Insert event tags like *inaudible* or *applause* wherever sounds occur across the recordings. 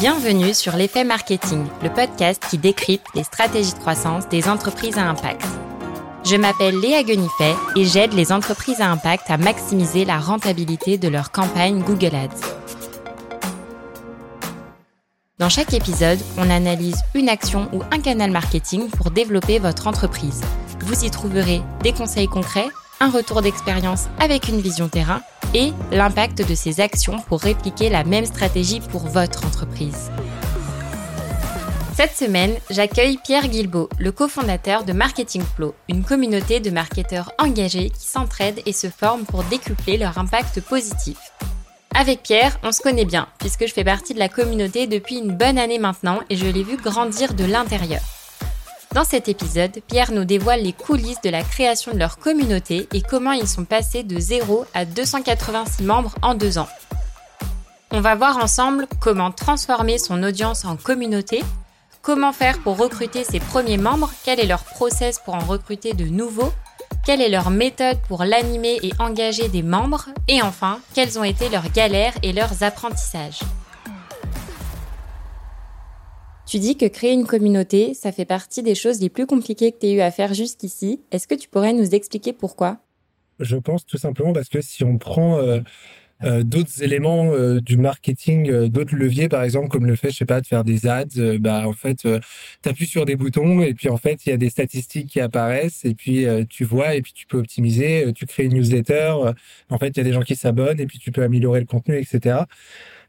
Bienvenue sur l'effet marketing, le podcast qui décrypte les stratégies de croissance des entreprises à impact. Je m'appelle Léa Guenifet et j'aide les entreprises à impact à maximiser la rentabilité de leur campagne Google Ads. Dans chaque épisode, on analyse une action ou un canal marketing pour développer votre entreprise. Vous y trouverez des conseils concrets, un retour d'expérience avec une vision terrain et l'impact de ces actions pour répliquer la même stratégie pour votre entreprise. Cette semaine, j'accueille Pierre Guilbeault, le cofondateur de Marketing Flow, une communauté de marketeurs engagés qui s'entraident et se forment pour décupler leur impact positif. Avec Pierre, on se connaît bien, puisque je fais partie de la communauté depuis une bonne année maintenant et je l'ai vu grandir de l'intérieur. Dans cet épisode, Pierre nous dévoile les coulisses de la création de leur communauté et comment ils sont passés de 0 à 286 membres en deux ans. On va voir ensemble comment transformer son audience en communauté, comment faire pour recruter ses premiers membres, quel est leur process pour en recruter de nouveaux, quelle est leur méthode pour l'animer et engager des membres, et enfin, quelles ont été leurs galères et leurs apprentissages. Tu dis que créer une communauté, ça fait partie des choses les plus compliquées que tu aies eu à faire jusqu'ici. Est-ce que tu pourrais nous expliquer pourquoi? Je pense tout simplement parce que si on prend euh, euh, d'autres éléments euh, du marketing, d'autres leviers, par exemple, comme le fait, je sais pas, de faire des ads, bah en fait, tu appuies sur des boutons et puis en fait, il y a des statistiques qui apparaissent et puis tu vois et puis tu peux optimiser, tu crées une newsletter, en fait, il y a des gens qui s'abonnent et puis tu peux améliorer le contenu, etc.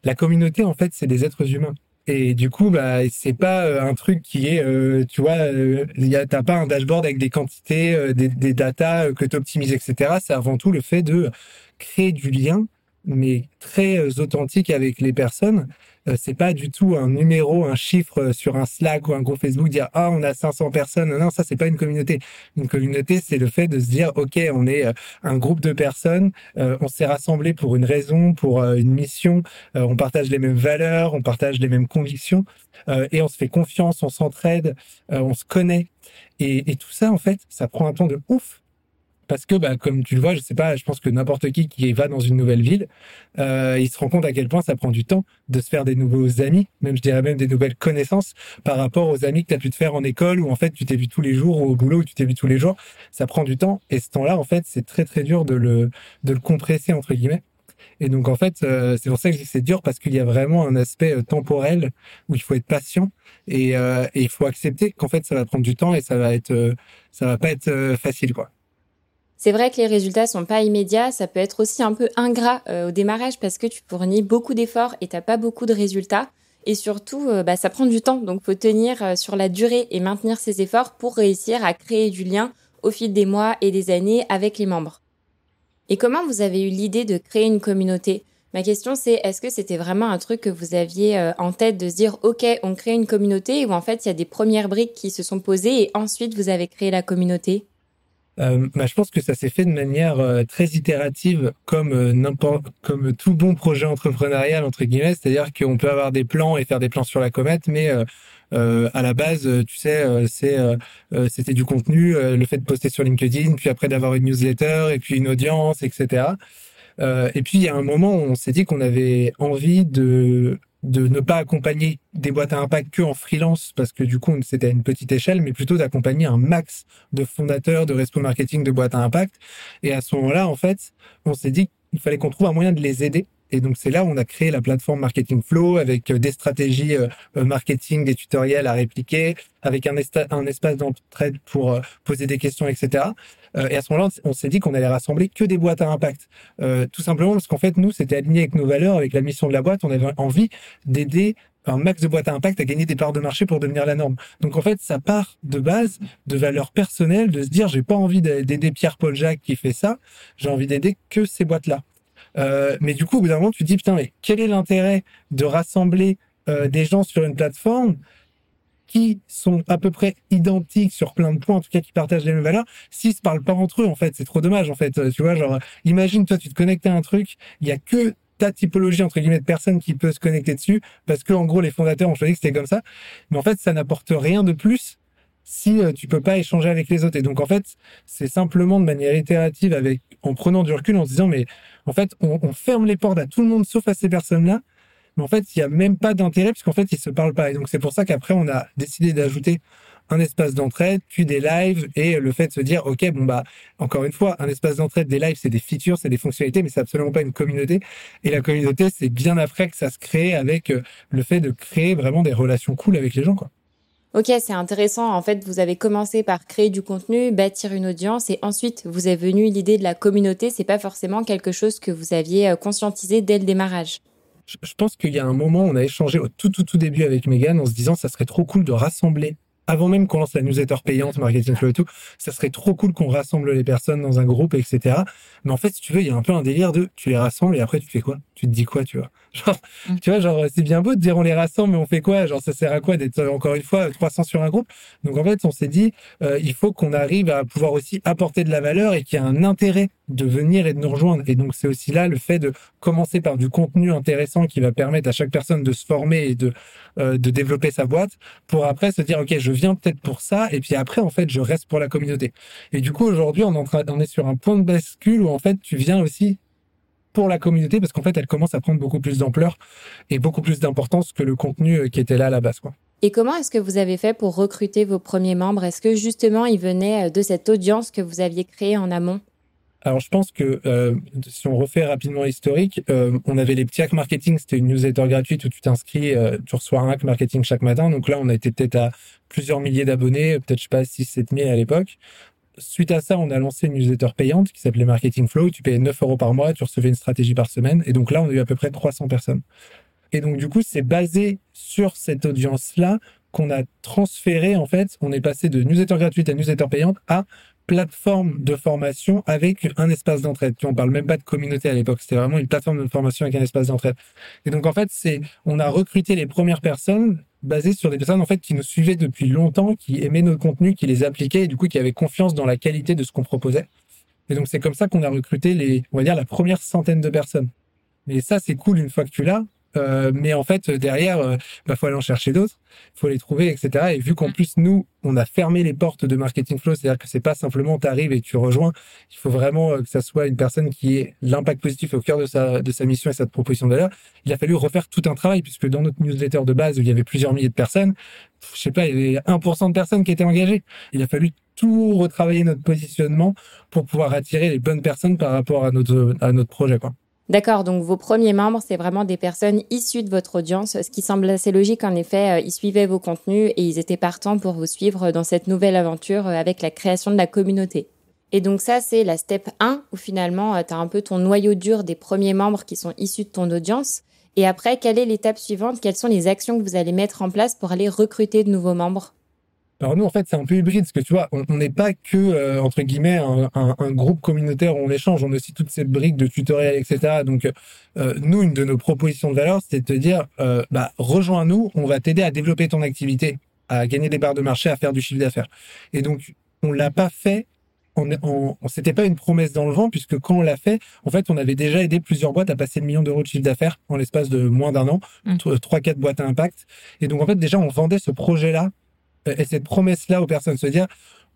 La communauté, en fait, c'est des êtres humains. Et du coup, bah, c'est pas euh, un truc qui est, euh, tu vois, euh, t'as pas un dashboard avec des quantités, euh, des, des datas que tu optimises, etc. C'est avant tout le fait de créer du lien, mais très authentique avec les personnes euh, c'est pas du tout un numéro, un chiffre euh, sur un Slack ou un groupe Facebook dire ah on a 500 personnes. Non, ça c'est pas une communauté. Une communauté, c'est le fait de se dire ok, on est euh, un groupe de personnes, on s'est rassemblés pour une raison, pour une mission, on partage les mêmes valeurs, on partage les mêmes convictions et on se fait confiance, on s'entraide, on se connaît. Et, et tout ça en fait, ça prend un temps de ouf parce que, bah, comme tu le vois, je sais pas, je pense que n'importe qui qui va dans une nouvelle ville, euh, il se rend compte à quel point ça prend du temps de se faire des nouveaux amis, même je dirais même des nouvelles connaissances par rapport aux amis que tu as pu te faire en école ou en fait tu t'es vu tous les jours ou au boulot où tu t'es vu tous les jours. Ça prend du temps et ce temps-là, en fait, c'est très très dur de le de le compresser entre guillemets. Et donc en fait, euh, c'est pour ça que c'est dur parce qu'il y a vraiment un aspect euh, temporel où il faut être patient et, euh, et il faut accepter qu'en fait ça va prendre du temps et ça va être ça va pas être facile quoi. C'est vrai que les résultats sont pas immédiats, ça peut être aussi un peu ingrat euh, au démarrage parce que tu fournis beaucoup d'efforts et t'as pas beaucoup de résultats. Et surtout, euh, bah, ça prend du temps, donc faut tenir euh, sur la durée et maintenir ses efforts pour réussir à créer du lien au fil des mois et des années avec les membres. Et comment vous avez eu l'idée de créer une communauté? Ma question c'est est-ce que c'était vraiment un truc que vous aviez en tête de se dire ok on crée une communauté ou en fait il y a des premières briques qui se sont posées et ensuite vous avez créé la communauté? Euh, bah, je pense que ça s'est fait de manière euh, très itérative, comme euh, n'importe, comme tout bon projet entrepreneurial entre guillemets. C'est-à-dire qu'on peut avoir des plans et faire des plans sur la comète, mais à la base, tu sais, c'est c'était du contenu, le fait de poster sur LinkedIn, puis après d'avoir une newsletter et puis une audience, etc. et puis il y a un moment où on s'est dit qu'on avait envie de de ne pas accompagner des boîtes à impact que en freelance parce que du coup c'était à une petite échelle mais plutôt d'accompagner un max de fondateurs de respo marketing de boîtes à impact et à ce moment-là en fait on s'est dit qu'il fallait qu'on trouve un moyen de les aider et donc c'est là où on a créé la plateforme Marketing Flow avec euh, des stratégies euh, euh, marketing, des tutoriels à répliquer, avec un espace d'entraide pour poser des questions, etc. et à ce moment-là, on s'est dit qu'on allait rassembler que des boîtes à impact, tout simplement parce qu'en fait nous c'était aligné avec nos valeurs, avec la mission de la boîte. On avait envie d'aider un max de boîtes à impact à gagner des parts de marché pour devenir la norme. Donc en fait, ça part de base de valeurs personnelles, de se dire j'ai pas envie d'aider Pierre-Paul Jacques qui fait ça, j'ai envie d'aider que ces boîtes-là. Euh, mais du coup, au bout d'un moment, tu te dis, putain, mais quel est l'intérêt de rassembler euh, des gens sur une plateforme qui sont à peu près identiques sur plein de points, en tout cas qui partagent les mêmes valeurs, s'ils se parlent pas entre eux, en fait, c'est trop dommage, en fait. Tu vois, genre, imagine, toi, tu te connectes à un truc, il y a que ta typologie entre guillemets de personnes qui peut se connecter dessus parce que en gros les fondateurs ont choisi que c'était comme ça mais en fait ça n'apporte rien de plus si euh, tu peux pas échanger avec les autres. Et donc en fait, c'est simplement de manière itérative, avec en prenant du recul, en se disant mais en fait, on, ferme les portes à tout le monde sauf à ces personnes-là. Mais en fait, il y a même pas d'intérêt puisqu'en fait, ils se parlent pas. Et donc, c'est pour ça qu'après, on a décidé d'ajouter un espace d'entraide, puis des lives et le fait de se dire, OK, bon, bah, encore une fois, un espace d'entraide, des lives, c'est des features, c'est des fonctionnalités, mais c'est absolument pas une communauté. Et la communauté, c'est bien après que ça se crée avec euh, le fait de créer vraiment des relations cool avec les gens, quoi. Ok, c'est intéressant. En fait, vous avez commencé par créer du contenu, bâtir une audience, et ensuite vous est venue l'idée de la communauté. C'est pas forcément quelque chose que vous aviez euh, conscientisé dès le démarrage. Je pense qu'il y a un moment, on a échangé au tout tout tout début avec Megan en se disant ça serait trop cool de rassembler avant même qu'on lance la newsletter payante, marketing flow et tout, ça serait trop cool qu'on rassemble les personnes dans un groupe, etc. Mais en fait, si tu veux, il y a un peu un délire de tu les rassembles et après tu fais quoi? Tu te dis quoi, tu vois? Genre, mm. tu vois, genre c'est bien beau de dire on les rassemble, mais on fait quoi? Genre ça sert à quoi d'être encore une fois 300 sur un groupe? Donc en fait, on s'est dit euh, il faut qu'on arrive à pouvoir aussi apporter de la valeur et qu'il y a un intérêt de venir et de nous rejoindre. Et donc c'est aussi là le fait de commencer par du contenu intéressant qui va permettre à chaque personne de se former et de euh, de développer sa boîte pour après se dire ok je viens peut-être pour ça et puis après en fait je reste pour la communauté. Et du coup aujourd'hui on, on est sur un point de bascule où en fait tu viens aussi pour la communauté parce qu'en fait elle commence à prendre beaucoup plus d'ampleur et beaucoup plus d'importance que le contenu euh, qui était là à la base quoi. Et comment est-ce que vous avez fait pour recruter vos premiers membres? Est-ce que justement ils venaient euh, de cette audience que vous aviez créée en amont? Alors je pense que euh, si on refait rapidement l'historique, euh, on avait les petits hacks marketing, c'était une newsletter gratuite où tu t'inscris, euh, tu reçois un hack marketing chaque matin. Donc là, on a été peut-être à plusieurs milliers d'abonnés, peut-être je sais pas 6 7 000 à l'époque. Suite à ça, on a lancé une newsletter payante qui s'appelait Marketing Flow. Tu payais 9 euros par mois, tu recevais une stratégie par semaine. Et donc là, on a eu à peu près 300 personnes. Et donc du coup, c'est basé sur cette audience-là qu'on a transféré en fait. On est passé de newsletter gratuite à newsletter payante à plateforme de formation avec un espace d'entraide. On parle même pas de communauté à l'époque, c'était vraiment une plateforme de formation avec un espace d'entraide. Et donc en fait, c'est on a recruté les premières personnes basées sur des personnes en fait qui nous suivaient depuis longtemps, qui aimaient nos contenus, qui les appliquaient et du coup qui avaient confiance dans la qualité de ce qu'on proposait. Et donc c'est comme ça qu'on a recruté les on va dire la première centaine de personnes. Mais ça c'est cool une fois que tu l'as, euh, mais en fait, derrière, il euh, bah, faut aller en chercher d'autres, faut les trouver, etc. Et vu qu'en mm. plus, nous, on a fermé les portes de Marketing Flow, c'est-à-dire que c'est pas simplement t'arrives et tu rejoins, il faut vraiment euh, que ça soit une personne qui ait l'impact positif au cœur de sa, de sa mission et sa proposition de valeur. Il a fallu refaire tout un travail, puisque dans notre newsletter de base, où il y avait plusieurs milliers de personnes, je sais pas, il y avait 1% de personnes qui étaient engagées. Il a fallu tout retravailler notre positionnement pour pouvoir attirer les bonnes personnes par rapport à notre, à notre projet, quoi. D'accord, donc vos premiers membres, c'est vraiment des personnes issues de votre audience, ce qui semble assez logique en effet, euh, ils suivaient vos contenus et ils étaient partants pour vous suivre dans cette nouvelle aventure euh, avec la création de la communauté. Et donc ça, c'est la step 1 où finalement, euh, tu as un peu ton noyau dur des premiers membres qui sont issus de ton audience. Et après, quelle est l'étape suivante? Quelles sont les actions que vous allez mettre en place pour aller recruter de nouveaux membres? Alors nous, en fait, c'est un peu hybride, parce que tu vois, on n'est pas que, euh, entre guillemets, un, un, groupe communautaire où on échange, on a aussi toutes ces briques de tutoriels, etc. Donc, euh, nous, une de nos propositions de valeur, c'était de te dire, euh, bah, rejoins-nous, on va t'aider à développer ton activité, à gagner des barres de marché, à faire du chiffre d'affaires. Et donc, on l'a pas fait on, on, on c'était pas une promesse dans le vent puisque quand on l'a fait, en fait, on avait déjà aidé plusieurs boîtes à passer le million d'euros de chiffre d'affaires en l'espace de moins d'un an, mmh. trois, quatre boîtes à impact. Et donc, en fait, déjà, on vendait ce projet-là et cette promesse-là aux personnes, se dire,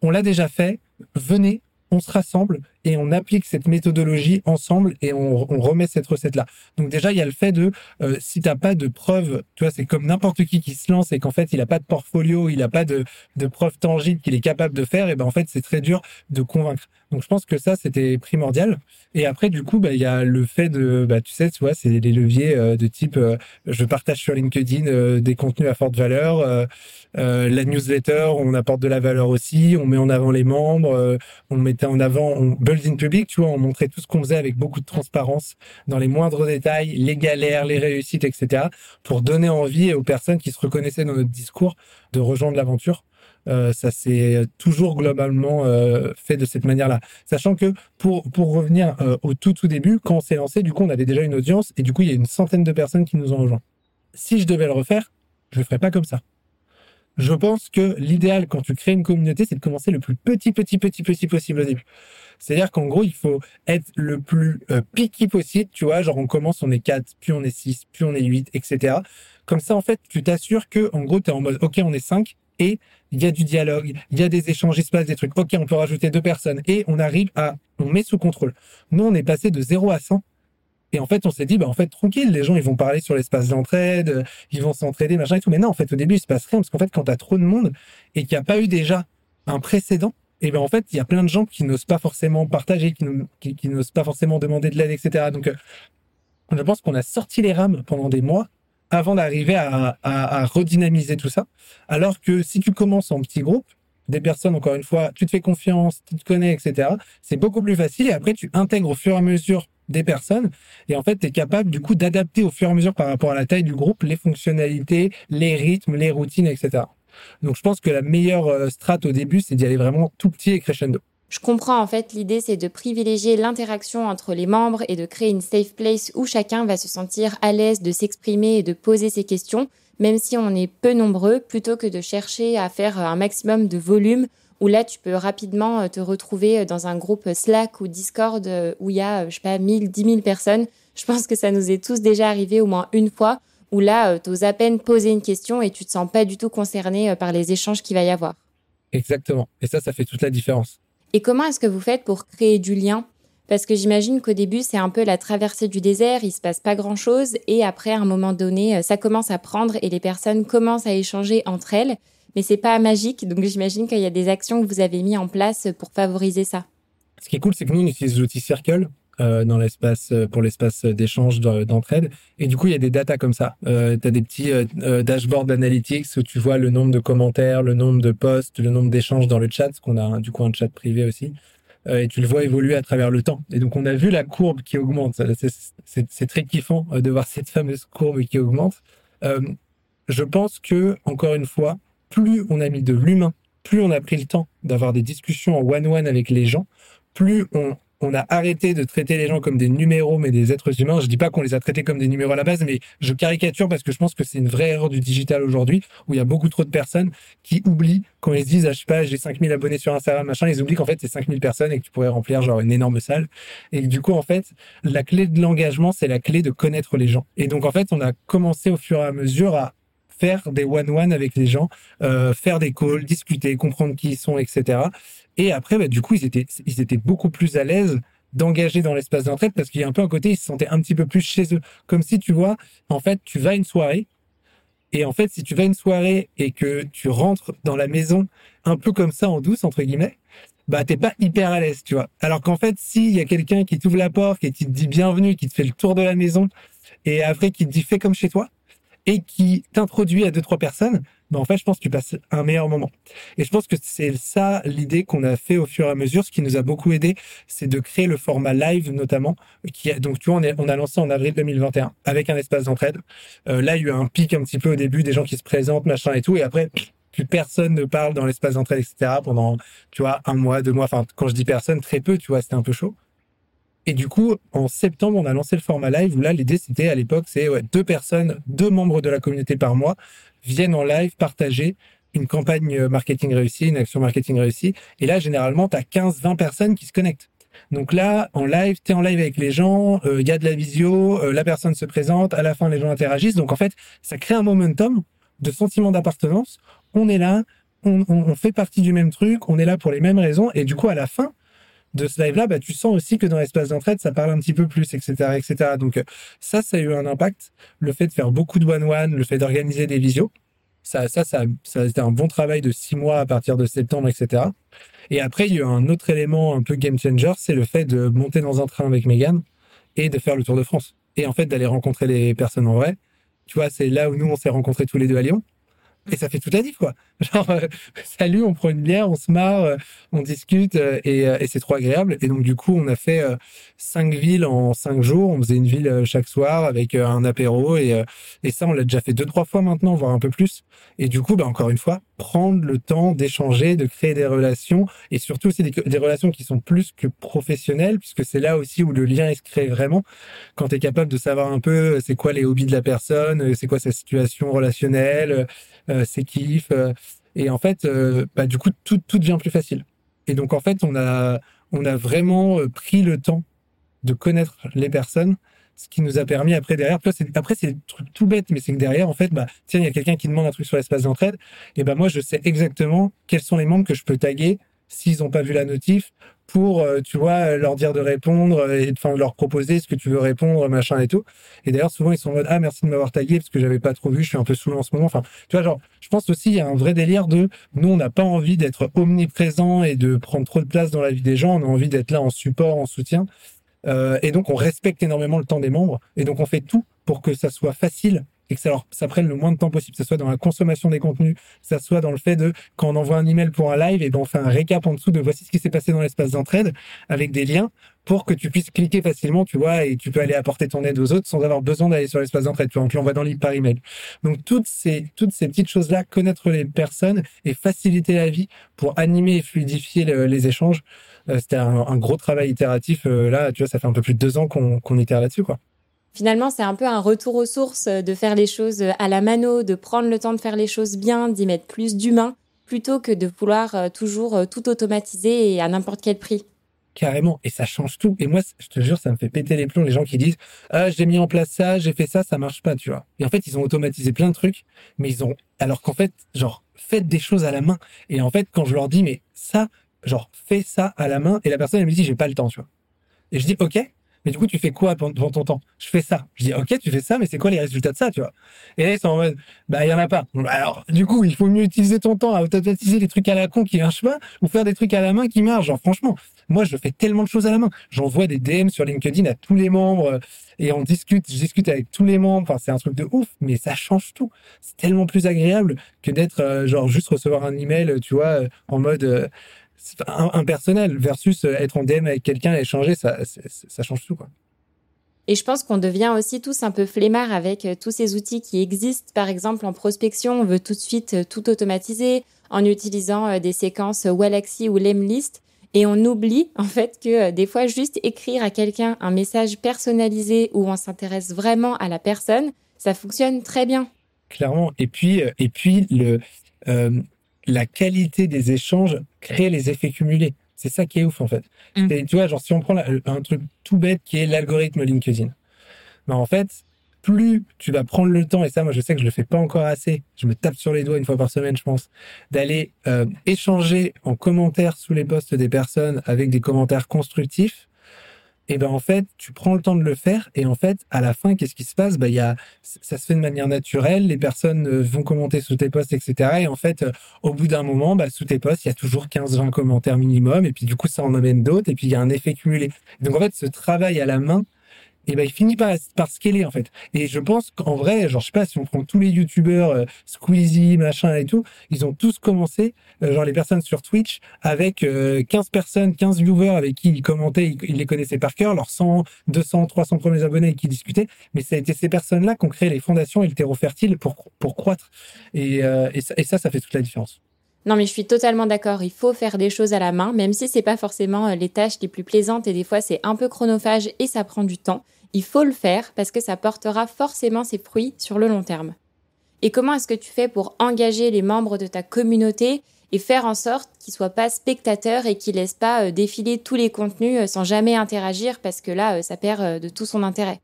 on l'a déjà fait, venez, on se rassemble et on applique cette méthodologie ensemble et on, remet cette recette-là. Donc déjà, il y a le fait de, euh, si t'as pas de preuves, tu vois, c'est comme n'importe qui qui se lance et qu'en fait, il a pas de portfolio, il a pas de, de preuves tangibles qu'il est capable de faire, et ben en fait, c'est très dur de convaincre. Donc je pense que ça, c'était primordial. Et après, du coup, bah, il y a le fait de, bah, tu sais, tu vois, c'est les leviers euh, de type, euh, je partage sur LinkedIn euh, des contenus à forte valeur, la newsletter, on apporte de la valeur aussi, on met en avant les membres, on mettait en avant, on public, tu vois, on montrait tout ce qu'on faisait avec beaucoup de transparence dans les moindres détails, les galères, les réussites, etc., pour donner envie aux personnes qui se reconnaissaient dans notre discours de rejoindre l'aventure. Euh, ça s'est toujours globalement euh, fait de cette manière-là. Sachant que pour pour revenir euh, au tout tout début, quand on s'est lancé, du coup, on avait déjà une audience et du coup, il y a une centaine de personnes qui nous ont rejoints. Si je devais le refaire, je le ferais pas comme ça. Je pense que l'idéal quand tu crées une communauté, c'est de commencer le plus petit, petit, petit, petit possible au début. C'est-à-dire qu'en gros, il faut être le plus euh, picky possible, tu vois, genre on commence, on est 4, puis on est 6, puis on est 8, etc. Comme ça, en fait, tu t'assures que, en gros, tu es en mode, OK, on est 5, et il y a du dialogue, il y a des échanges, il se passe des trucs. Ok, on peut rajouter deux personnes et on arrive à, on met sous contrôle. Nous, on est passé de 0 à 100 Et en fait, on s'est dit, bah, en fait, tranquille, les gens, ils vont parler sur l'espace d'entraide, ils vont s'entraider, machin et tout. Mais non, en fait, au début, il se passe rien parce qu'en fait, quand t'as trop de monde et qu'il n'y a pas eu déjà un précédent, et ben en fait, il y a plein de gens qui n'osent pas forcément partager, qui, n'osent pas forcément demander de l'aide, etc. Donc, euh, je pense qu'on a sorti les rames pendant des mois avant d'arriver à, à, redynamiser tout ça. Alors que si tu commences en petit groupe, des personnes, encore une fois, tu te fais confiance, tu te connais, etc., c'est beaucoup plus facile. Et après, tu intègres au fur et à mesure des personnes. Et en fait, tu es capable, du coup, d'adapter au fur et à mesure par rapport à la taille du groupe, les fonctionnalités, les rythmes, les routines, etc. Donc, je pense que la meilleure euh, strate au début, c'est d'y aller vraiment tout petit et crescendo. Je comprends en fait l'idée c'est de privilégier l'interaction entre les membres et de créer une safe place où chacun va se sentir à l'aise de s'exprimer et de poser ses questions, même si on est peu nombreux, plutôt que de chercher à faire un maximum de volume où là tu peux rapidement euh, te retrouver dans un groupe Slack ou Discord euh, où il y a, je sais pas, 1000, 10 000 personnes. Je pense que ça nous est tous déjà arrivé au moins une fois où là, euh, tu oses à peine poser une question et tu te sens pas du tout concerné par les échanges qu'il va y avoir. Exactement. Et ça, ça fait toute la différence. Et comment est-ce que vous faites pour créer du lien? Parce que j'imagine qu'au début, c'est un peu la traversée du désert, il se passe pas grand-chose, et après, à un moment donné, euh, ça commence à prendre et les personnes commencent à échanger entre elles. Mais c'est pas magique, donc j'imagine qu'il y a des actions que vous avez mis en place pour favoriser ça. Ce qui est cool, c'est que nous, on utilise l'outil Circle euh, dans l'espace euh, pour l'espace d'échange d'entraide. Et du coup, il y a des datas comme ça. Euh, tu as des petits euh, dashboards d'analytics où tu vois le nombre de commentaires, le nombre de posts, le nombre d'échanges dans le chat, parce qu'on a du coup un chat privé aussi. et tu le vois évoluer à travers le temps. Et donc, on a vu la courbe qui augmente. C'est très kiffant de voir cette fameuse courbe qui augmente. je pense que, encore une fois, plus on a mis de l'humain, plus on a pris le temps d'avoir des discussions en one-one avec les gens, plus on, on a arrêté de traiter les gens comme des numéros, mais des êtres humains. Je dis pas qu'on les a traités comme des numéros à la base, mais je caricature parce que je pense que c'est une vraie erreur du digital aujourd'hui, où il y a beaucoup trop de personnes qui oublient quand ils se disent, ah, je sais pas, j'ai 5000 abonnés sur Instagram, machin, ils oublient qu'en fait, c'est 5000 personnes et que tu pourrais remplir genre une énorme salle. Et du coup, en fait, la clé de l'engagement, c'est la clé de connaître les gens. Et donc, en fait, on a commencé au fur et à mesure à faire des one-one avec les gens, euh, faire des calls, discuter, comprendre qui ils sont, etc. Et après, bah, du coup, ils étaient, ils étaient beaucoup plus à l'aise d'engager dans l'espace d'entraide parce qu'il y a un peu un côté, ils se sentaient un petit peu plus chez eux. Comme si tu vois, en fait, tu vas à une soirée. Et en fait, si tu vas à une soirée et que tu rentres dans la maison un peu comme ça en douce, entre guillemets, bah, t'es pas hyper à l'aise, tu vois. Alors qu'en fait, s'il y a quelqu'un qui t'ouvre la porte et qui te dit bienvenue, qui te fait le tour de la maison et après qui te dit fais comme chez toi, et qui t'introduit à deux trois personnes, ben en fait, je pense que tu passes un meilleur moment. Et je pense que c'est ça l'idée qu'on a fait au fur et à mesure. Ce qui nous a beaucoup aidé, c'est de créer le format live notamment. Qui a, donc tu vois, on, a lancé en avril 2021 avec un espace d'entraide. Euh, là, il y a eu un pic un petit peu au début, des gens qui se présentent, machin et tout, et après plus personne ne parle dans l'espace d'entraide, etc. Pendant, tu vois, un mois, deux mois. Enfin, quand je dis personne, très peu, tu vois, c'était un peu chaud. Et du coup, en septembre, on a lancé le format live où là, l'idée, c'était à l'époque, c'est ouais, deux personnes, deux membres de la communauté par mois viennent en live partager une campagne marketing réussie, une action marketing réussie. Et là, généralement, tu as 15, 20 personnes qui se connectent. Donc là, en live, tu es en live avec les gens, il euh, y a de la visio, euh, la personne se présente, à la fin, les gens interagissent. Donc en fait, ça crée un momentum de sentiment d'appartenance. On est là, on, fait partie du même truc, on est là pour les mêmes raisons. Et du coup, à la fin, de ce live-là, bah, tu sens aussi que dans l'espace d'entraide, ça parle un petit peu plus, etc., etc. Donc euh, ça, ça a eu un impact. Le fait de faire beaucoup de one-one, le fait d'organiser des visios, ça, ça, ça, ça a été un bon travail de six mois à partir de septembre, etc. Et après, il y a eu un autre élément un peu game changer, c'est le fait de monter dans un train avec Megan et de faire le tour de France. Et en fait, d'aller rencontrer les personnes en vrai. Tu vois, c'est là où nous, on s'est rencontrés tous les deux à Lyon. Et ça fait tout à diff, quoi. *laughs* Genre, euh, salut, on prend une bière, on se marre, euh, on discute euh, et, et c'est trop agréable. Et donc, du coup, on a fait cinq villes en cinq jours. On faisait une ville chaque soir avec un apéro et, et ça, on l'a déjà fait deux, trois fois maintenant, voire un peu plus. Et du coup, bah, encore une fois, prendre le temps d'échanger, de créer des relations et surtout aussi des, des, relations qui sont plus que professionnelles puisque c'est là aussi où le lien se crée vraiment. Quand tu es capable de savoir un peu c'est quoi les hobbies de la personne, c'est quoi sa situation relationnelle, euh, ses kiffs. Euh, et en fait, euh, bah, du coup, tout, tout devient plus facile. Et donc, en fait, on a, on a vraiment pris le temps de connaître les personnes, ce qui nous a permis après derrière. Après, c'est tout bête, mais c'est que derrière, en fait, bah, tiens, il y a quelqu'un qui demande un truc sur l'espace d'entraide, et ben moi, je sais exactement quels sont les membres que je peux taguer s'ils n'ont pas vu la notif pour, euh, tu vois, leur dire de répondre et enfin leur proposer ce que tu veux répondre, machin et tout. Et d'ailleurs, souvent, ils sont en mode, ah, merci de m'avoir tagué parce que j'avais pas trop vu, je suis un peu sous en ce moment. Enfin, tu vois, genre, je pense aussi, il y a un vrai délire de, nous, on n'a pas envie d'être omniprésent et de prendre trop de place dans la vie des gens. On a envie d'être là en support, en soutien. Euh, et donc, on respecte énormément le temps des membres. Et donc, on fait tout pour que ça soit facile et que ça, leur, ça prenne le moins de temps possible, que ce soit dans la consommation des contenus, que ça soit dans le fait de, quand on envoie un email pour un live, et ben on fait un récap en dessous de voici ce qui s'est passé dans l'espace d'entraide, avec des liens, pour que tu puisses cliquer facilement, tu vois, et tu peux aller apporter ton aide aux autres sans avoir besoin d'aller sur l'espace d'entraide, tu vois, on l'envoie dans le par email. Donc toutes ces, toutes ces petites choses-là, connaître les personnes et faciliter la vie pour animer et fluidifier les échanges, euh, c'était un, gros travail itératif. Euh, là, tu vois, ça fait un peu plus de deux ans qu'on qu'on itère là-dessus, quoi. Finalement, c'est un peu un retour aux sources euh, de faire les choses euh, à la mano, de prendre le temps de faire les choses bien, d'y mettre plus d'humain, plutôt que de vouloir euh, toujours tout automatiser et à n'importe quel prix. Carrément, et ça change tout. Et moi, je te jure, ça me fait péter les plombs les gens qui disent ah j'ai mis en place ça, j'ai fait ça, ça marche pas, tu vois. Et en fait, ils ont automatisé plein de trucs, mais ils ont alors qu'en fait, genre faites des choses à la main. Et en fait, quand je leur dis mais ça, genre fais ça à la main, et la personne elle me dit j'ai pas le temps, tu vois. Et je dis ok, mais du coup, tu fais quoi pendant ton temps? Je fais ça. Je dis, ok, tu fais ça, mais c'est quoi les résultats de ça, tu vois? Et là, ils sont en mode, bah, il y en a pas. Alors, du coup, il faut mieux utiliser ton temps à automatiser des trucs à la con qui marchent pas, ou faire des trucs à la main qui marchent. Genre, franchement, moi, je fais tellement de choses à la main. J'envoie des DM sur LinkedIn à tous les membres euh, et on discute, je discute avec tous les membres. Enfin, c'est un truc de ouf, mais ça change tout. C'est tellement plus agréable que d'être, euh, genre, juste recevoir un email, tu vois, euh, en mode, impersonnel versus euh, être en DM avec quelqu'un et échanger, ça, ça change tout. Quoi. Et je pense qu'on devient aussi tous un peu flemmards avec euh, tous ces outils qui existent. Par exemple, en prospection, on veut tout de suite euh, tout automatiser en utilisant des séquences Wallaxy ou Lemlist. Et on oublie *laughs* en fait que des fois, juste écrire à quelqu'un un message personnalisé où on s'intéresse vraiment à la personne, ça fonctionne très bien. Clairement. Et puis, et puis le, la qualité des échanges crée les effets cumulés. C'est ça qui est ouf en fait. Mm. tu vois, genre si on prend un truc tout bête qui est l'algorithme LinkedIn, ben en fait, plus tu vas prendre le temps, et ça moi je sais que je le fais pas encore assez, je me tape sur les doigts une fois par semaine je pense, d'aller euh, échanger en commentaire sous les posts des personnes avec des commentaires constructifs, et ben en fait, tu prends le temps de le faire et en fait, à la fin, qu'est-ce qui se passe? Ben il y a, ça se fait de manière naturelle. Les personnes euh, vont commenter sous tes posts, etc. Et en fait, euh, au bout d'un moment, bah, sous tes posts, il y a toujours 15-20 commentaires minimum. Et puis du coup, ça en amène d'autres. Et puis il y a un effet cumulé. Donc en fait, ce travail à la main, et ben il finit par par scaler en fait. Et je pense qu'en vrai, genre je sais pas si on prend tous les youtubeurs euh, Squeezie, machin et tout, ils ont tous commencé euh, genre les personnes sur Twitch avec 15 euh, personnes, 15 viewers avec qui ils commentaient, ils, les connaissaient par cœur, leurs 100, 200, 300 premiers abonnés avec qui discutaient, mais ça a été ces personnes-là qui ont créé les fondations et le terreau fertile pour pour croître. Et et ça, et ça ça fait toute la différence. Non, mais je suis totalement d'accord. Il faut faire des choses à la main, même si c'est pas forcément les tâches les plus plaisantes et des fois c'est un peu chronophage et ça prend du temps. Il faut le faire parce que ça portera forcément ses fruits sur le long terme. Et comment est-ce que tu fais pour engager les membres de ta communauté et faire en sorte qu'ils soient pas spectateurs et qu'ils laissent pas euh, défiler tous les contenus euh, sans jamais interagir parce que là, euh, ça perd de tout son intérêt?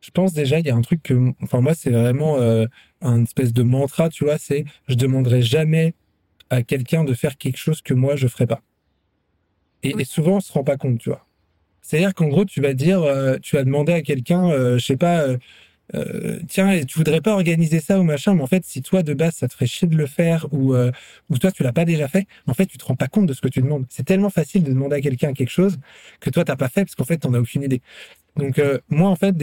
Je pense déjà, il y a un truc que, enfin moi, c'est vraiment un espèce de mantra, tu vois, c'est je demanderai jamais à quelqu'un de faire quelque chose que moi je ferai pas. Et, et souvent, on se rend pas compte, tu vois. C'est-à-dire qu'en gros, tu vas dire, euh, tu vas demander à quelqu'un, euh, je sais pas, euh, euh, tiens, tu voudrais pas organiser ça ou machin, mais en fait, si toi de base ça te ferait chier de le faire ou toi tu l'as pas déjà fait, en fait, tu te rends pas compte de ce que tu demandes. C'est tellement facile de demander à quelqu'un quelque chose que toi t'as pas fait parce qu'en fait t'en as aucune idée. Donc moi en fait,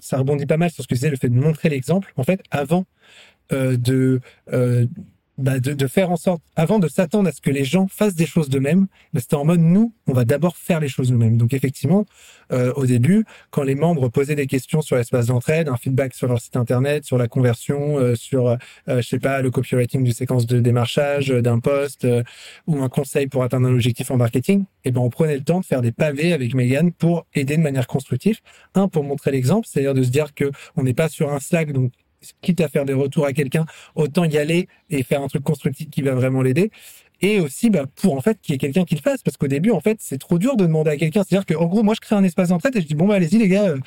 ça rebondit pas mal sur ce que c'est le fait de montrer l'exemple. En fait, avant de bah, de, de, faire en sorte, avant de s'attendre à ce que les gens fassent des choses d'eux-mêmes, bah, c'était en mode nous, on va d'abord faire les choses nous-mêmes. Donc effectivement, euh, au début, quand les membres posaient des questions sur l'espace d'entraide, un feedback sur leur site internet, sur la conversion, euh, sur, euh, je sais pas, le copywriting du séquence de démarchage d'un poste ou un conseil pour atteindre un objectif en marketing, eh ben on prenait le temps de faire des pavés avec Megan pour aider de manière constructive. Un, pour montrer l'exemple, c'est-à-dire de se dire que on n'est pas sur un Slack, donc quitte à faire des retours à quelqu'un, autant y aller et faire un truc constructif qui va vraiment l'aider. Et aussi, bah, pour en fait qu'il y ait quelqu'un qui le fasse, parce qu'au début, en fait, c'est trop dur de demander à quelqu'un. C'est-à-dire que, en gros, moi, je crée un espace d'entraide et je dis bon bah allez-y les gars, euh,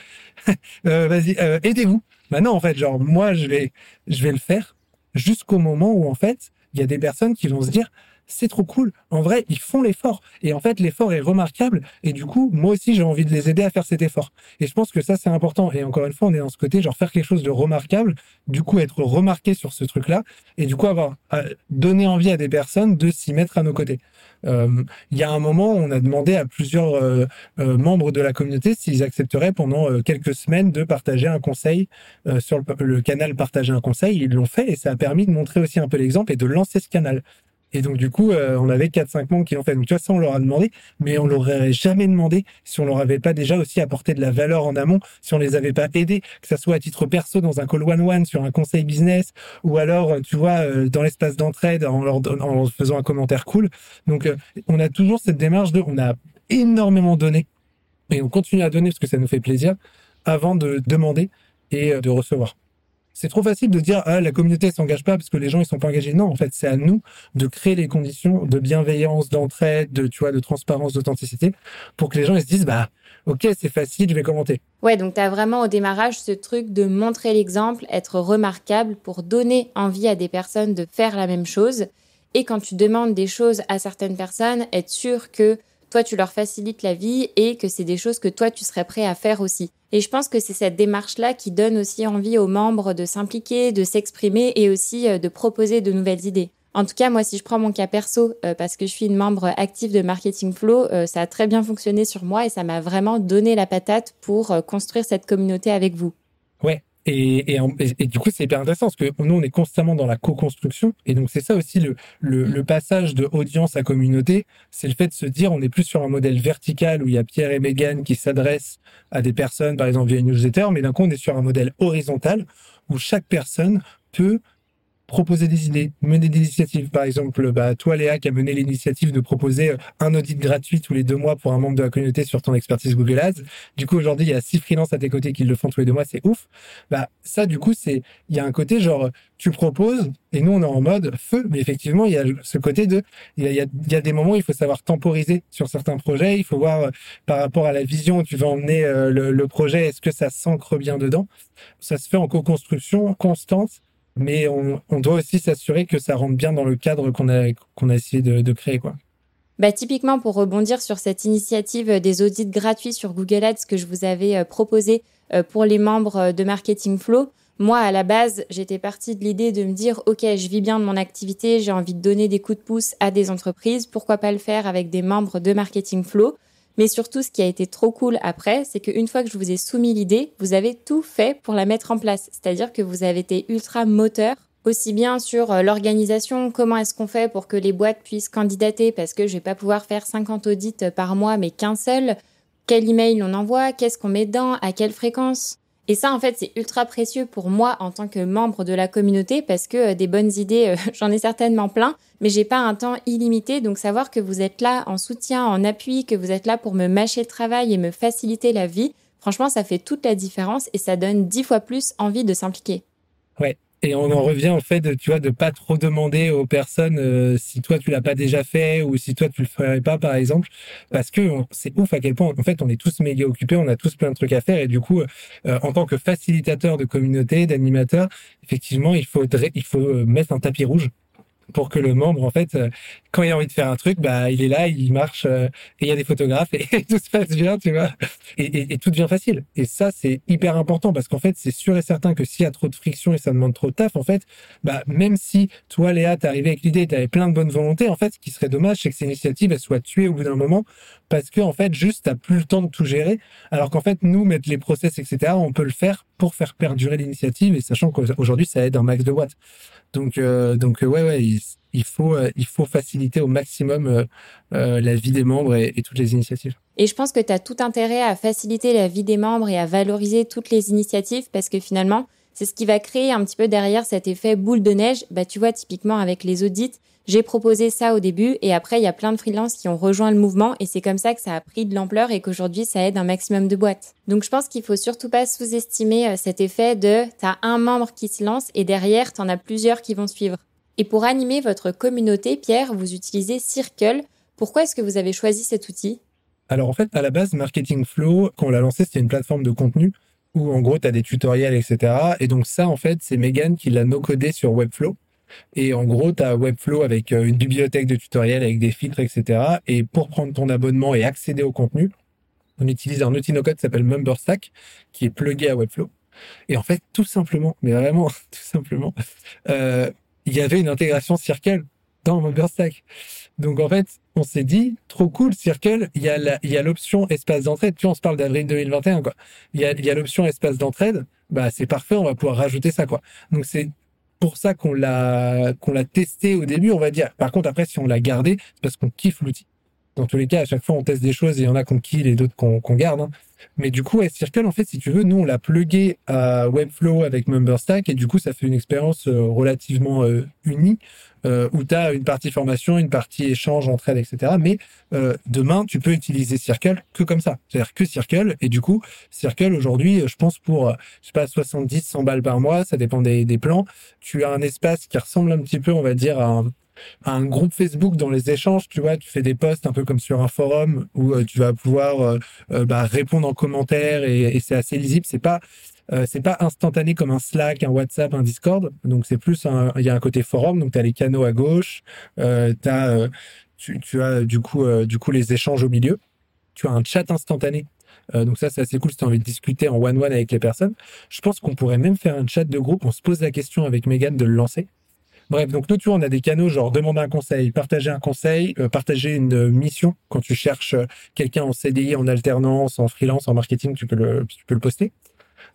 *laughs* euh, vas-y, euh, aidez-vous. Bah non, en fait, genre moi, je vais, je vais le faire jusqu'au moment où en fait, il y a des personnes qui vont se dire c'est trop cool. En vrai, ils font l'effort. Et en fait, l'effort est remarquable. Et du coup, moi aussi, j'ai envie de les aider à faire cet effort. Et je pense que ça, c'est important. Et encore une fois, on est dans ce côté, genre faire quelque chose de remarquable, du coup, être remarqué sur ce truc-là, et du coup, avoir euh, donné envie à des personnes de s'y mettre à nos côtés. Euh, il y a un moment, on a demandé à plusieurs euh, membres de la communauté s'ils accepteraient pendant quelques semaines de partager un conseil sur le, le canal Partager un conseil. Ils l'ont fait et ça a permis de montrer aussi un peu l'exemple et de lancer ce canal. Et donc, du coup, euh, on avait 4-5 membres qui l'ont fait. Donc, tu vois, ça, on leur a demandé, mais on l'aurait jamais demandé si on leur avait pas déjà aussi apporté de la valeur en amont, si on les avait pas aidés, que ça soit à titre perso dans un call one-one sur un conseil business, ou alors, tu vois, euh, dans l'espace d'entraide en leur, en faisant un commentaire cool. Donc, euh, on a toujours cette démarche de, on a énormément donné et on continue à donner parce que ça nous fait plaisir avant de demander et de recevoir. C'est trop facile de dire ah la communauté s'engage pas parce que les gens ils sont pas engagés. Non, en fait, c'est à nous de créer les conditions de bienveillance, d'entraide, de tu vois, de transparence, d'authenticité pour que les gens ils se disent bah OK, c'est facile, je vais commenter. Ouais, donc tu as vraiment au démarrage ce truc de montrer l'exemple, être remarquable pour donner envie à des personnes de faire la même chose et quand tu demandes des choses à certaines personnes, être sûr que toi tu leur facilites la vie et que c'est des choses que toi tu serais prêt à faire aussi. Et je pense que c'est cette démarche-là qui donne aussi envie aux membres de s'impliquer, de s'exprimer et aussi euh, de proposer de nouvelles idées. En tout cas, moi, si je prends mon cas perso, euh, parce que je suis une membre active de Marketing Flow, euh, ça a très bien fonctionné sur moi et ça m'a vraiment donné la patate pour construire cette communauté avec vous. Ouais, et, du coup, c'est hyper intéressant parce que nous, on est constamment dans la co-construction. Et donc, c'est ça aussi le, le, le, passage de audience à communauté. C'est le fait de se dire, on n'est plus sur un modèle vertical où il y a Pierre et Megan qui s'adressent à des personnes, par exemple, via une newsletter. Mais d'un coup, on est sur un modèle horizontal où chaque personne peut proposer des idées, mener des initiatives. Par exemple, bah, toi, Léa, qui a mené l'initiative de proposer euh, un audit gratuit tous les deux mois pour un membre de la communauté sur ton expertise Google Ads. Du coup, aujourd'hui, il y a six freelances à tes côtés qui le font tous les deux mois. C'est ouf. Bah, ça, du coup, c'est, il y a un côté genre, tu proposes et nous, on est en mode feu. Mais effectivement, il y a ce côté de, il y a, il y a des moments où il faut savoir temporiser sur certains projets. Il faut voir euh, par rapport à la vision où tu veux emmener euh, le, le projet, est-ce que ça s'ancre bien dedans? Ça se fait en co-construction constante mais on, doit aussi s'assurer que ça rentre bien dans le cadre qu'on a, essayé de, créer. Quoi. Bah, typiquement, pour rebondir sur cette initiative des audits gratuits sur Google Ads que je vous avais euh, proposé euh, pour les membres euh, de Marketing Flow, moi, à la base, j'étais partie de l'idée de me dire, OK, je vis bien de mon activité, j'ai envie de donner des coups de pouce à des entreprises, pourquoi pas le faire avec des membres de Marketing Flow mais surtout, ce qui a été trop cool après, c'est qu'une fois que je vous ai soumis l'idée, vous avez tout fait pour la mettre en place. C'est-à-dire que vous avez été ultra moteur aussi bien sur euh, l'organisation, comment est-ce qu'on fait pour que les boîtes puissent candidater parce que je vais pas pouvoir faire 50 audits par mois mais qu'un seul, quel email on envoie, qu'est-ce qu'on met dedans, à quelle fréquence. Et ça, en fait, c'est ultra précieux pour moi en tant que membre de la communauté parce que euh, des bonnes idées, euh, *laughs* j'en ai certainement plein, mais j'ai pas un temps illimité. Donc, savoir que vous êtes là en soutien, en appui, que vous êtes là pour me mâcher le travail et me faciliter la vie, franchement, ça fait toute la différence et ça donne dix fois plus envie de s'impliquer. Ouais, et on en revient au fait de, tu vois, de pas trop demander aux personnes euh, si toi tu l'as pas déjà fait ou si toi tu le ferais pas, par exemple, parce que c'est ouf à quel point, en fait, on est tous méga occupés, on a tous plein de trucs à faire. Et du coup, euh, en tant que facilitateur de communauté, d'animateur, effectivement, il faudrait, il faut euh, mettre un tapis rouge pour que le membre, en fait, euh, quand il a envie de faire un truc, bah, il est là, il marche, euh, et il y a des photographes, et, *laughs* tout se passe bien, tu vois. Et, et, tout devient facile. Et ça, c'est hyper important parce qu'en fait, c'est sûr et certain que s'il y a trop de friction et ça demande trop de taf, en fait, bah, même si toi, Léa, t'es arrivé avec l'idée, t'avais plein de bonnes volontés, en fait, ce qui serait dommage, c'est que ces initiatives, elles soient tuées au bout d'un moment parce que, en fait, juste, t'as plus le temps de tout gérer. Alors qu'en fait, nous, mettre les process, etc., on peut le faire pour faire perdurer l'initiative et sachant qu'aujourd'hui, ça aide un max de watts. Donc, euh, donc ouais, ouais, il, faut, euh, il faut faciliter au maximum la vie des membres et, toutes les initiatives. Et je pense que tu as tout intérêt à faciliter la vie des membres et à valoriser toutes les initiatives parce que finalement, c'est ce qui va créer un petit peu derrière cet effet boule de neige. Bah, tu vois, typiquement avec les audits, j'ai proposé ça au début et après, il y a plein de freelances qui ont rejoint le mouvement et c'est comme ça que ça a pris de l'ampleur et qu'aujourd'hui, ça aide un maximum de boîtes. Donc, je pense qu'il faut surtout pas sous-estimer euh, cet effet de t'as un membre qui se lance et derrière, t'en as plusieurs qui vont suivre. Et pour animer votre communauté, Pierre, vous utilisez Circle. Pourquoi est-ce que vous avez choisi cet outil? Alors, en fait, à la base, Marketing Flow, quand on l'a lancé, c'était une plateforme de contenu où en gros tu as des tutoriels, etc. Et donc ça, en fait, c'est Megan qui l'a no-codé sur Webflow. Et en gros, tu as Webflow avec une bibliothèque de tutoriels, avec des filtres, etc. Et pour prendre ton abonnement et accéder au contenu, on utilise un outil no-code qui s'appelle MemberStack, qui est plugué à Webflow. Et en fait, tout simplement, mais vraiment *laughs* tout simplement, euh, il y avait une intégration Circle dans MemberStack. Donc en fait, on s'est dit, trop cool, Circle, il y a l'option espace d'entraide. Tu vois, on se parle d'avril 2021, quoi. Il y a, il y a l'option espace d'entraide. Bah, c'est parfait, on va pouvoir rajouter ça, quoi. Donc c'est pour ça qu'on l'a, qu'on l'a testé au début, on va dire. Par contre, après, si on l'a gardé, c'est parce qu'on kiffe l'outil dans tous les cas, à chaque fois, on teste des choses et il y en a qu'on kill et d'autres qu'on garde. Hein. Mais du coup, Circle, en fait, si tu veux, nous, on l'a plugué à Webflow avec MemberStack et du coup, ça fait une expérience euh, relativement euh, unie euh, où tu as une partie formation, une partie échange, entraide, etc. Mais demain, tu peux utiliser Circle que comme ça. C'est-à-dire que Circle. Et du coup, Circle, aujourd'hui, je pense pour, je sais pas, 70, 100 balles par mois, ça dépend des, des plans, tu as un espace qui ressemble un petit peu, on va dire, à un un groupe Facebook dans les échanges, tu vois, tu fais des posts un peu comme sur un forum où euh, tu vas pouvoir euh, euh, bah, répondre en commentaire et, c'est assez lisible. C'est pas c'est pas instantané comme un Slack, un WhatsApp, un Discord. Donc c'est plus il y a un côté forum. Donc tu as les canaux à gauche, tu, tu as du coup du coup les échanges au milieu. Tu as un chat instantané donc ça, c'est assez cool si tu as envie de discuter en one-one avec les personnes. Je pense qu'on pourrait même faire un chat de groupe. On se pose la question avec Megan de le lancer. Bref, donc nous, tu vois, on a des canaux genre demander un conseil, partager un conseil, euh, partager une mission. Quand tu cherches euh, quelqu'un en CDI, en alternance, en freelance, en marketing, tu peux le, tu peux le poster.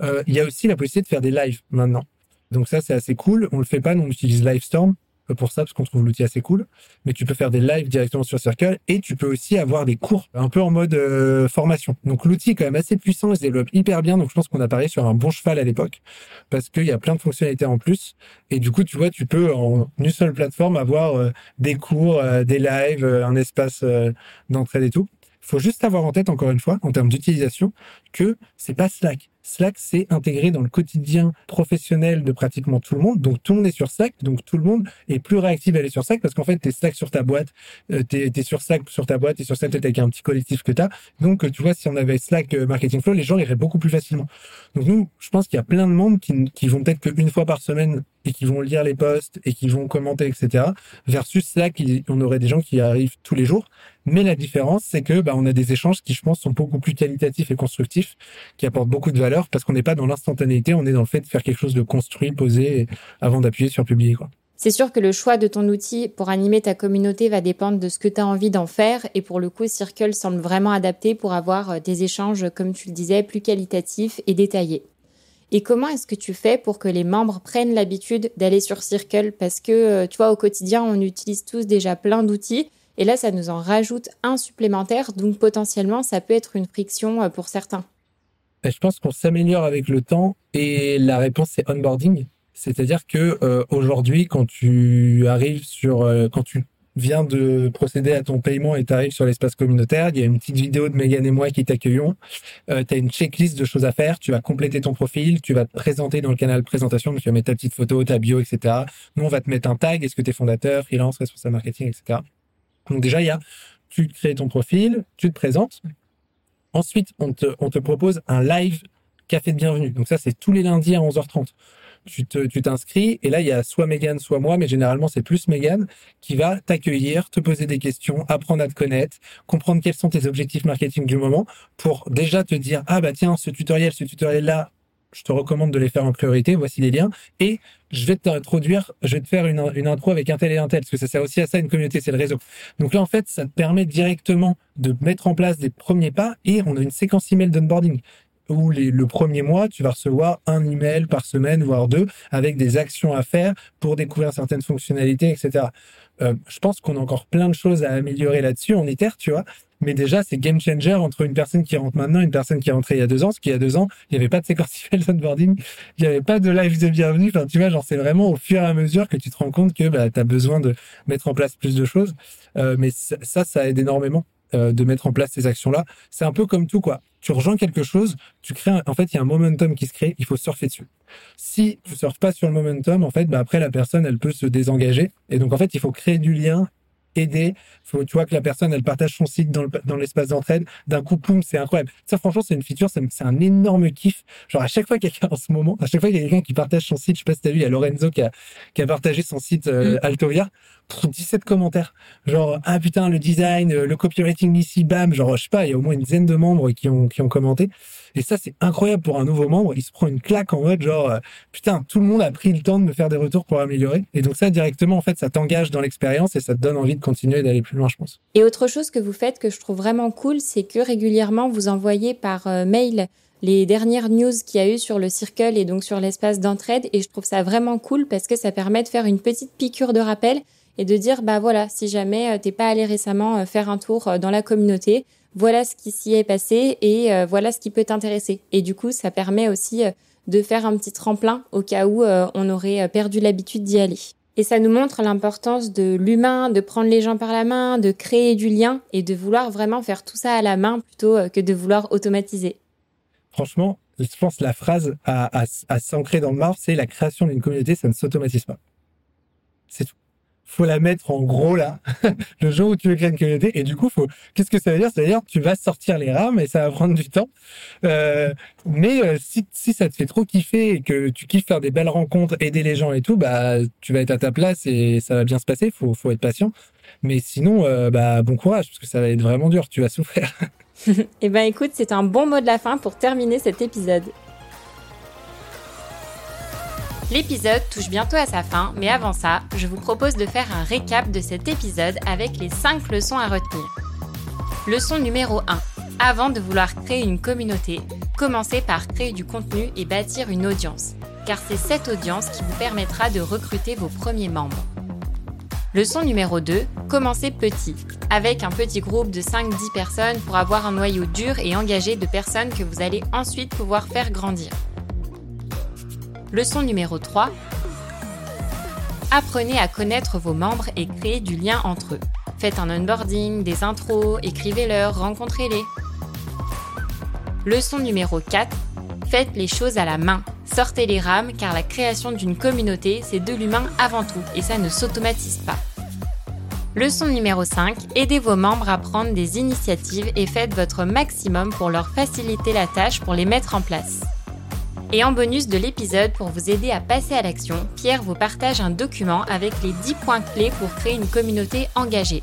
Euh, il y a aussi la possibilité de faire des lives maintenant. Donc ça, c'est assez cool. On le fait pas, nous, on utilise Livestorm pour ça parce qu'on trouve l'outil assez cool. Mais tu peux faire des lives directement sur Circle et tu peux aussi avoir des cours un peu en mode euh, formation. Donc l'outil est quand même assez puissant, il se développe hyper bien. Donc je pense qu'on a parié sur un bon cheval à l'époque parce qu'il y a plein de fonctionnalités en plus. Et du coup, tu vois, tu peux en une seule plateforme avoir euh, des cours, euh, des lives, un espace d'entraide et tout faut juste avoir en tête, encore une fois, en termes d'utilisation, que c'est pas Slack. Slack, c'est intégré dans le quotidien professionnel de pratiquement tout le monde. Donc, tout le monde est sur Slack. Donc, tout le monde est plus réactif à aller sur Slack parce qu'en fait, tu es Slack sur ta boîte, euh, tu es, sur Slack sur ta boîte et sur Slack, avec un petit collectif que tu as. Donc, tu vois, si on avait Slack euh, Marketing Flow, les gens iraient beaucoup plus facilement. Donc, nous, je pense qu'il y a plein de monde qui, qui vont peut-être qu'une fois par semaine et qui vont lire les posts et qui vont commenter, etc. Versus Slack, on aurait des gens qui arrivent tous les jours. Mais la différence, c'est que bah, on a des échanges qui, je pense, sont beaucoup plus qualitatifs et constructifs, qui apportent beaucoup de valeur parce qu'on n'est pas dans l'instantanéité, on est dans le fait de faire quelque chose de construit, posé, avant d'appuyer sur publier. C'est sûr que le choix de ton outil pour animer ta communauté va dépendre de ce que tu as envie d'en faire. Et pour le coup, Circle semble vraiment adapté pour avoir euh, des échanges, comme tu le disais, plus qualitatifs et détaillés. Et comment est-ce que tu fais pour que les membres prennent l'habitude d'aller sur Circle? Parce que, euh, tu vois, au quotidien, on utilise tous déjà plein d'outils. Et là, ça nous en rajoute un supplémentaire. Donc, potentiellement, ça peut être une friction euh, pour certains. Je pense qu'on s'améliore avec le temps et la réponse c'est onboarding. C'est-à-dire que euh, aujourd'hui, quand tu arrives sur, quand tu viens de procéder à ton paiement et tu arrives sur l'espace communautaire, il y a une petite vidéo de Megan et moi qui t'accueillons. Euh, tu as une checklist de choses à faire, tu vas compléter ton profil, tu vas te présenter dans le canal présentation, tu vas mettre ta petite photo, ta bio, etc. Nous, on va te mettre un tag, est-ce que tu es fondateur, freelance, responsable marketing, etc. Donc déjà, il y a, tu crées ton profil, tu te présentes. Ensuite, on te, propose un live café de bienvenue. Donc ça, c'est tous les lundis à 11h30 tu tu t'inscris et là il y a soit Megan soit moi mais généralement c'est plus Megan qui va t'accueillir, te poser des questions, apprendre à te connaître, comprendre quels sont tes objectifs marketing du moment pour déjà te dire ah bah tiens ce tutoriel ce tutoriel là je te recommande de les faire en priorité, voici les liens, et je vais je vais te faire une, une intro avec un tel et un tel, parce que ça sert aussi à ça une communauté, c'est le réseau. Donc là, en fait, ça te permet directement de mettre en place des premiers pas, et on a une séquence email d'onboarding où le premier mois, tu vas recevoir un email par semaine, voire deux, avec des actions à faire pour découvrir certaines fonctionnalités, etc. Euh, je pense qu'on a encore plein de choses à améliorer là-dessus en ITER, tu vois. Mais déjà, c'est game changer entre une personne qui rentre maintenant et une personne qui est rentrée il y a deux ans. Parce qu'il y a deux ans, il n'y avait pas de séquence *laughs* email onboarding, il n'y avait pas de live de bienvenue. Enfin, tu vois, genre, c'est vraiment au fur et à mesure que tu te rends compte que bah, tu as besoin de mettre en place plus de choses. Euh, mais ça, ça aide énormément. Euh, de mettre en place ces actions-là. C'est un peu comme tout, quoi. Tu rejoins quelque chose, tu crées, en fait, il y a un momentum qui se crée, il faut surfer dessus. Si tu surfes pas sur le momentum, en fait, bah, après, la personne, elle peut se désengager. Et donc, en fait, il faut créer du lien aider. Faut, tu vois que la personne, elle partage son site dans, dans l'espace d'entraide. D'un coup, poum, c'est incroyable. Ça, franchement, c'est une feature, c'est un énorme kiff. Genre, à chaque fois quelqu'un en ce moment, à chaque fois qu'il y a quelqu'un qui partage son site, je sais pas si t'as vu, il y a Lorenzo qui a, qui a partagé son site euh, mm. Altovia. 17 commentaires. Genre, ah putain, le design, euh, le copywriting ici, bam. Genre, je sais pas, il y a au moins une dizaine de membres qui ont, qui ont commenté. Et ça, c'est incroyable pour un nouveau membre. Il se prend une claque en mode genre, euh, putain, tout le monde a pris le temps de me faire des retours pour améliorer. Et donc ça, directement, en fait, ça t'engage dans l'expérience et ça te donne envie de continuer d'aller plus loin, je pense. Et autre chose que vous faites que je trouve vraiment cool, c'est que régulièrement, vous envoyez par euh, mail les dernières news qu'il y a eu sur le Circle et donc sur l'espace d'entraide. Et je trouve ça vraiment cool parce que ça permet de faire une petite piqûre de rappel et de dire, bah voilà, si jamais euh, t'es pas allé récemment faire un tour dans la communauté, voilà ce qui s'y est passé et euh, voilà ce qui peut t'intéresser. Et du coup, ça permet aussi euh, de faire un petit tremplin au cas où euh, on aurait perdu l'habitude d'y aller. Et ça nous montre l'importance de l'humain, de prendre les gens par la main, de créer du lien et de vouloir vraiment faire tout ça à la main plutôt que de vouloir automatiser. Franchement, je pense que la phrase à, à s'ancrer dans le marbre, c'est la création d'une communauté, ça ne s'automatise pas. C'est tout faut la mettre en gros là, *laughs* le jour où tu veux créer une communauté. Et du coup, faut, qu'est-ce que ça veut dire? Ça veut dire tu vas sortir les rames et ça va prendre du temps. Euh, mais euh, si, si ça te fait trop kiffer et que tu kiffes faire des belles rencontres, aider les gens et tout, bah tu vas être à ta place et ça va bien se passer. Faut, faut être patient. Mais sinon, euh, bah bon courage parce que ça va être vraiment dur. Tu vas souffrir. *laughs* eh ben écoute, c'est un bon mot de la fin pour terminer cet épisode. L'épisode touche bientôt à sa fin, mais avant ça, je vous propose de faire un récap de cet épisode avec les 5 leçons à retenir. Leçon numéro 1. Avant de vouloir créer une communauté, commencez par créer du contenu et bâtir une audience, car c'est cette audience qui vous permettra de recruter vos premiers membres. Leçon numéro 2. Commencez petit, avec un petit groupe de 5-10 personnes pour avoir un noyau dur et engagé de personnes que vous allez ensuite pouvoir faire grandir. Leçon numéro 3. Apprenez à connaître vos membres et créer du lien entre eux. Faites un onboarding, des intros, écrivez-leur, rencontrez-les. Leçon numéro 4. Faites les choses à la main. Sortez les rames car la création d'une communauté, c'est de l'humain avant tout et ça ne s'automatise pas. Leçon numéro 5. Aidez vos membres à prendre des initiatives et faites votre maximum pour leur faciliter la tâche pour les mettre en place. Et en bonus de l'épisode, pour vous aider à passer à l'action, Pierre vous partage un document avec les 10 points clés pour créer une communauté engagée.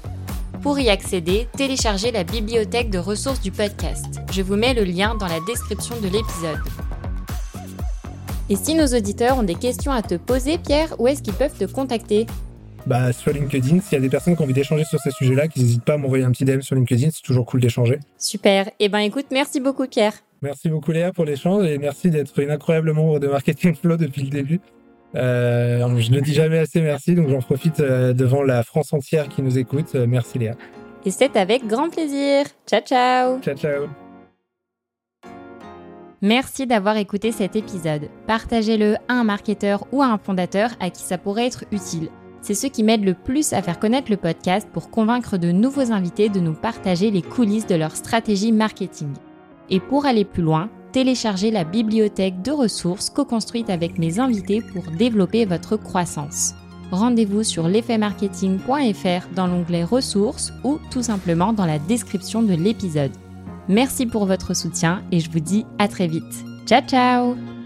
Pour y accéder, téléchargez la bibliothèque de ressources du podcast. Je vous mets le lien dans la description de l'épisode. Et si nos auditeurs ont des questions à te poser, Pierre, où est-ce qu'ils peuvent te contacter? Bah, sur LinkedIn, s'il y a des personnes qui ont envie d'échanger sur ces sujets-là, qu'ils n'hésitent pas à m'envoyer un petit DM sur LinkedIn, c'est toujours cool d'échanger. Super. Eh ben, écoute, merci beaucoup, Pierre. Merci beaucoup Léa pour l'échange et merci d'être une incroyable membre de Marketing Flow depuis le début. Euh, je ne dis jamais assez merci, donc j'en profite euh, devant la France entière qui nous écoute. Euh, merci Léa. Et c'est avec grand plaisir. Ciao ciao. Ciao ciao. Merci d'avoir écouté cet épisode. Partagez-le à un marketeur ou à un fondateur à qui ça pourrait être utile. C'est ce qui m'aide le plus à faire connaître le podcast pour convaincre de nouveaux invités de nous partager les coulisses de leur stratégie marketing. Et pour aller plus loin, téléchargez la bibliothèque de ressources co-construite avec mes invités pour développer votre croissance. Rendez-vous sur l'effetmarketing.fr dans l'onglet ressources ou tout simplement dans la description de l'épisode. Merci pour votre soutien et je vous dis à très vite. Ciao ciao